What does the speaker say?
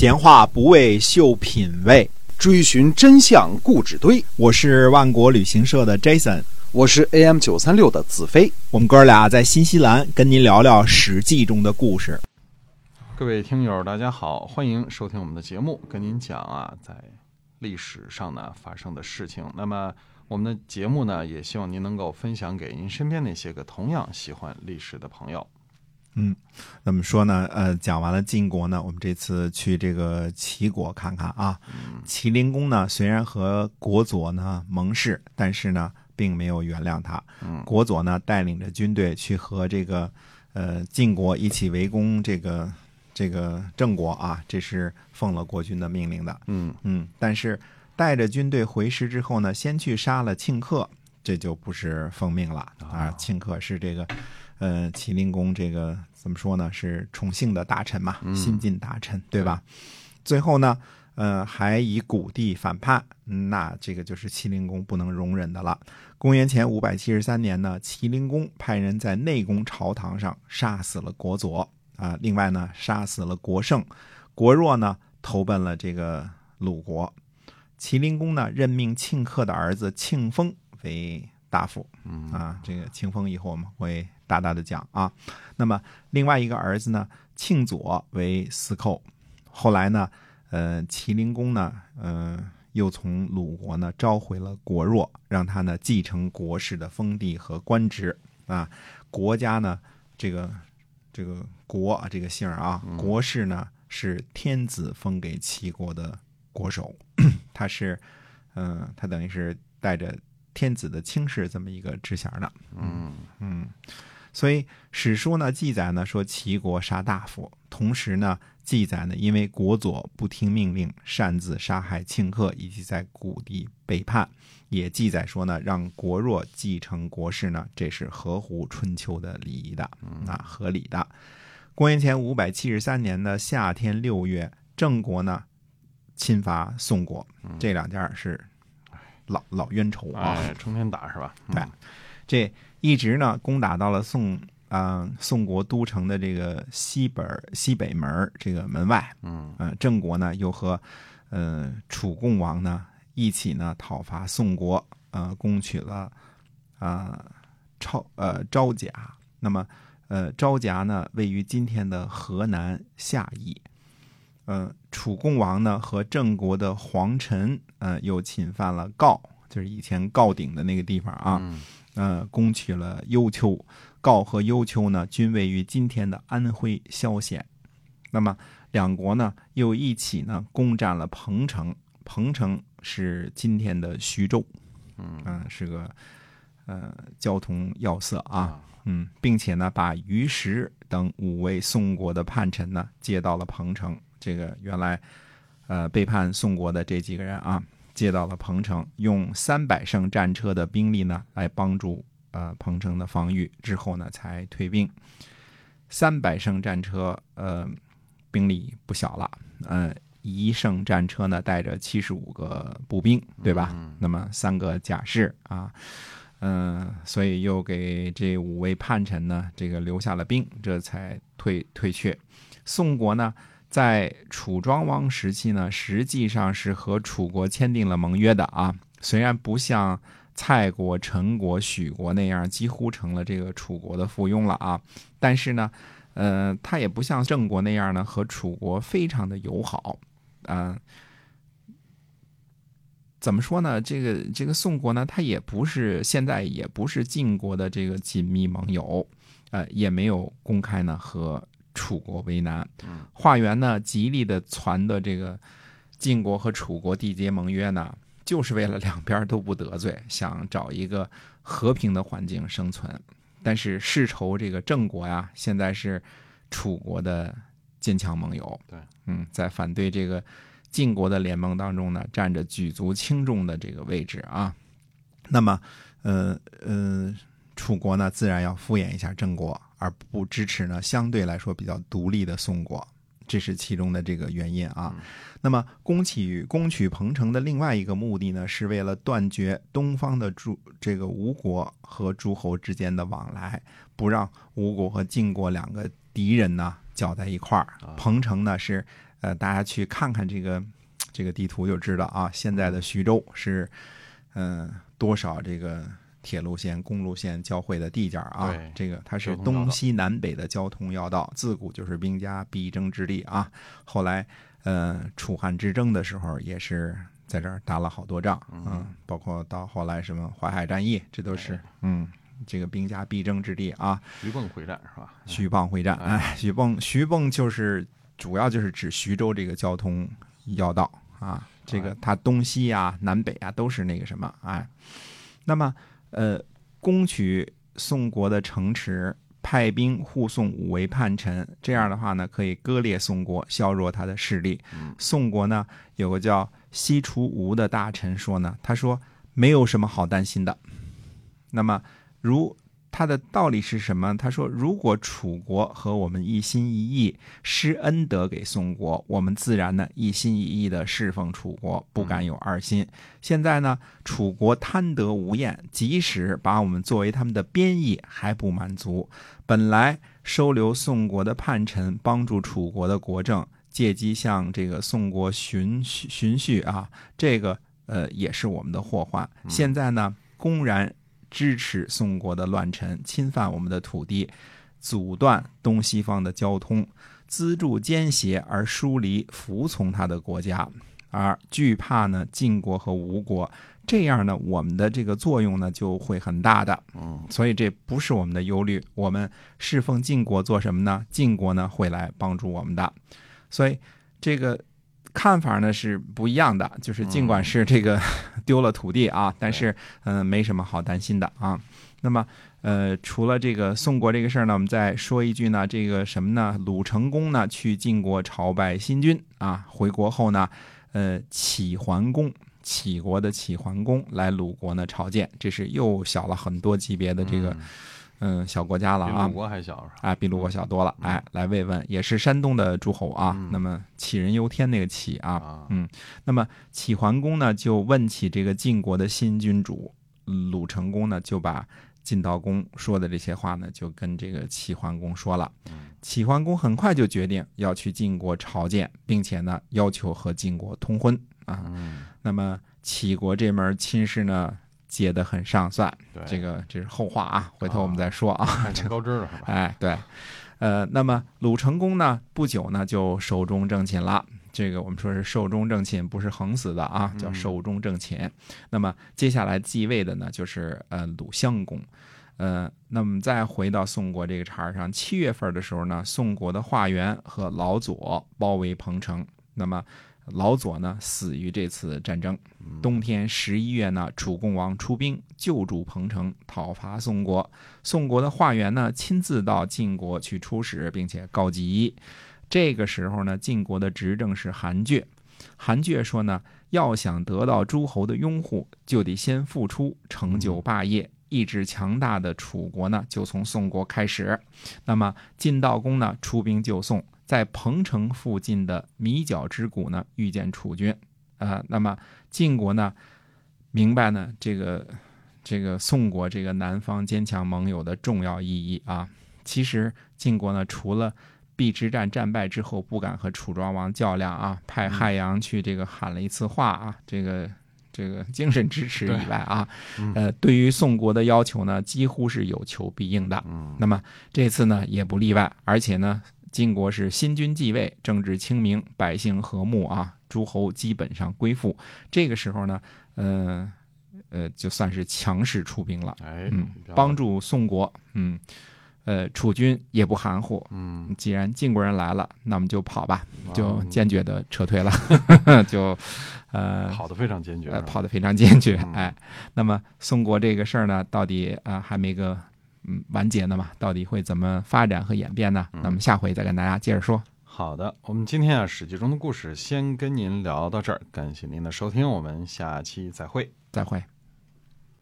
闲话不为秀品味，追寻真相固执堆。我是万国旅行社的 Jason，我是 AM 九三六的子飞。我们哥俩在新西兰跟您聊聊《史记》中的故事。各位听友，大家好，欢迎收听我们的节目，跟您讲啊，在历史上呢发生的事情。那么我们的节目呢，也希望您能够分享给您身边那些个同样喜欢历史的朋友。嗯，那么说呢，呃，讲完了晋国呢，我们这次去这个齐国看看啊。齐灵公呢，虽然和国佐呢盟誓，但是呢，并没有原谅他。国佐呢，带领着军队去和这个呃晋国一起围攻这个这个郑国啊，这是奉了国君的命令的。嗯嗯，但是带着军队回师之后呢，先去杀了庆克，这就不是奉命了啊。庆克是这个。呃，齐灵公这个怎么说呢？是宠幸的大臣嘛，新晋大臣，对吧？最后呢，呃，还以古地反叛，那这个就是齐灵公不能容忍的了。公元前五百七十三年呢，齐灵公派人在内宫朝堂上杀死了国佐啊，另外呢，杀死了国胜，国弱呢，投奔了这个鲁国。齐灵公呢，任命庆克的儿子庆封为大夫，啊，这个庆封以后我们会。大大的讲啊，那么另外一个儿子呢，庆佐为司寇。后来呢，呃，齐灵公呢，呃，又从鲁国呢召回了国若，让他呢继承国氏的封地和官职啊。国家呢，这个这个国啊，这个姓啊，国氏呢是天子封给齐国的国手，他是，嗯，他等于是带着天子的轻视这么一个职衔的。嗯嗯。所以史书呢记载呢说齐国杀大夫，同时呢记载呢因为国佐不听命令，擅自杀害庆克，以及在谷地背叛，也记载说呢让国若继承国事呢，这是合乎春秋的礼仪的，啊合理的。公元前五百七十三年的夏天六月，郑国呢侵伐宋国，这两家是老老冤仇啊，成天打是吧？对，这。一直呢攻打到了宋啊宋国都城的这个西北西北门这个门外，嗯，呃郑国呢又和呃楚共王呢一起呢讨伐宋国，呃攻取了啊超呃昭甲，那么呃昭甲呢位于今天的河南夏邑，呃楚共王呢和郑国的皇臣呃又侵犯了郜，就是以前郜鼎的那个地方啊。呃，攻取了幽丘，郜和幽丘呢，均位于今天的安徽萧县。那么两国呢，又一起呢，攻占了彭城。彭城是今天的徐州，嗯，是个呃交通要塞啊，嗯，并且呢，把于石等五位宋国的叛臣呢，接到了彭城。这个原来呃背叛宋国的这几个人啊。接到了彭城，用三百乘战车的兵力呢，来帮助呃彭城的防御，之后呢才退兵。三百乘战车，呃，兵力不小了，呃，一乘战车呢带着七十五个步兵，对吧？那么三个甲士啊，嗯，所以又给这五位叛臣呢，这个留下了兵，这才退退却。宋国呢？在楚庄王时期呢，实际上是和楚国签订了盟约的啊。虽然不像蔡国、陈国、许国那样几乎成了这个楚国的附庸了啊，但是呢，呃，他也不像郑国那样呢，和楚国非常的友好。嗯，怎么说呢？这个这个宋国呢，他也不是现在也不是晋国的这个紧密盟友，呃，也没有公开呢和。楚国为难，华元呢极力的传的这个晋国和楚国缔结盟约呢，就是为了两边都不得罪，想找一个和平的环境生存。但是世仇这个郑国呀，现在是楚国的坚强盟友，对，嗯，在反对这个晋国的联盟当中呢，占着举足轻重的这个位置啊。那么，呃呃，楚国呢，自然要敷衍一下郑国。而不支持呢，相对来说比较独立的宋国，这是其中的这个原因啊。那么攻取攻取彭城的另外一个目的呢，是为了断绝东方的诸这个吴国和诸侯之间的往来，不让吴国和晋国两个敌人呢搅在一块儿。彭城呢是呃，大家去看看这个这个地图就知道啊，现在的徐州是嗯、呃多少这个铁路线、公路线交汇的地界儿啊对？这个它是东西南北的交通要道，自古就是兵家必争之地啊。后来呃，楚汉之争的时候也是。在这儿打了好多仗，嗯，包括到后来什么淮海战役，这都是哎嗯，这个兵家必争之地啊。徐蚌会战是吧？徐蚌会战，哎，徐蚌，徐蚌就是主要就是指徐州这个交通要道啊，这个它东西啊、南北啊都是那个什么，哎，那么呃，攻取宋国的城池，派兵护送五位叛臣，这样的话呢，可以割裂宋国，削弱他的势力。嗯宋国呢有个叫西楚吴的大臣说呢，他说没有什么好担心的。那么如他的道理是什么？他说，如果楚国和我们一心一意施恩德给宋国，我们自然呢一心一意的侍奉楚国，不敢有二心。现在呢，楚国贪得无厌，即使把我们作为他们的边役，还不满足。本来收留宋国的叛臣，帮助楚国的国政，借机向这个宋国寻寻婿啊，这个呃也是我们的祸患。现在呢，公然支持宋国的乱臣，侵犯我们的土地，阻断东西方的交通，资助奸邪而疏离服从他的国家，而惧怕呢晋国和吴国，这样呢我们的这个作用呢就会很大的。嗯，所以这不是我们的忧虑。我们侍奉晋国做什么呢？晋国呢会来帮助我们的。所以这个看法呢是不一样的。就是尽管是这个 丢了土地啊，但是嗯、呃没什么好担心的啊。那么呃，除了这个宋国这个事儿呢，我们再说一句呢，这个什么呢？鲁成公呢去晋国朝拜新君啊，回国后呢，呃，启桓公。齐国的齐桓公来鲁国呢朝见，这是又小了很多级别的这个嗯小国家了啊比鲁，国还小是吧？啊比鲁国小多了，哎，来慰问，也是山东的诸侯啊。嗯那么杞人忧天那个杞啊，啊，嗯，那么齐桓公呢就问起这个晋国的新君主鲁成公呢，就把晋悼公说的这些话呢，就跟这个齐桓公说了。齐桓公很快就决定要去晋国朝见，并且呢要求和晋国通婚啊。嗯，那么齐国这门亲事呢结得很上算，对，这个这是后话啊，回头我们再说啊。看见高枝了是吧？哎，对，呃，那么鲁成公呢，不久呢就寿终正寝了。这个我们说是寿终正寝，不是横死的啊，叫嗯寿终正寝。那么接下来继位的呢，就是呃鲁襄公。呃，那么再回到宋国这个茬儿上，七月份的时候呢，宋国的华元和老左包围彭城。那么老左呢死于这次战争。冬天十一月呢，楚共王出兵救助彭城，讨伐宋国。宋国的华元呢亲自到晋国去出使，并且告急。这个时候呢，晋国的执政是韩厥。韩厥说呢，要想得到诸侯的拥护，就得先付出，成就霸业。意志强大的楚国呢，就从宋国开始。那么晋悼公呢，出兵救宋，在彭城附近的米角之谷呢，遇见楚军。啊、那么晋国呢，明白呢这个这个宋国这个南方坚强盟友的重要意义啊。其实晋国呢，除了邲之战战败之后不敢和楚庄王较量啊，派汉阳去这个喊了一次话啊，这个这个精神支持以外啊，嗯呃，对于宋国的要求呢，几乎是有求必应的。嗯那么这次呢也不例外，而且呢，晋国是新君继位，政治清明，百姓和睦啊，诸侯基本上归附。这个时候呢，呃呃，就算是强势出兵了，帮助宋国，嗯，呃，楚军也不含糊。嗯，既然晋国人来了，那我们就跑吧，就啊坚决的撤退了，就呃跑得非常坚决，呃，跑得非常坚决嗯。哎，那么宋国这个事儿呢，到底啊、呃还没个嗯完结的嘛？到底会怎么发展和演变呢？嗯那么下回再跟大家接着说。好的，我们今天啊《史记》中的故事先跟您聊到这儿，感谢您的收听，我们下期再会。再会。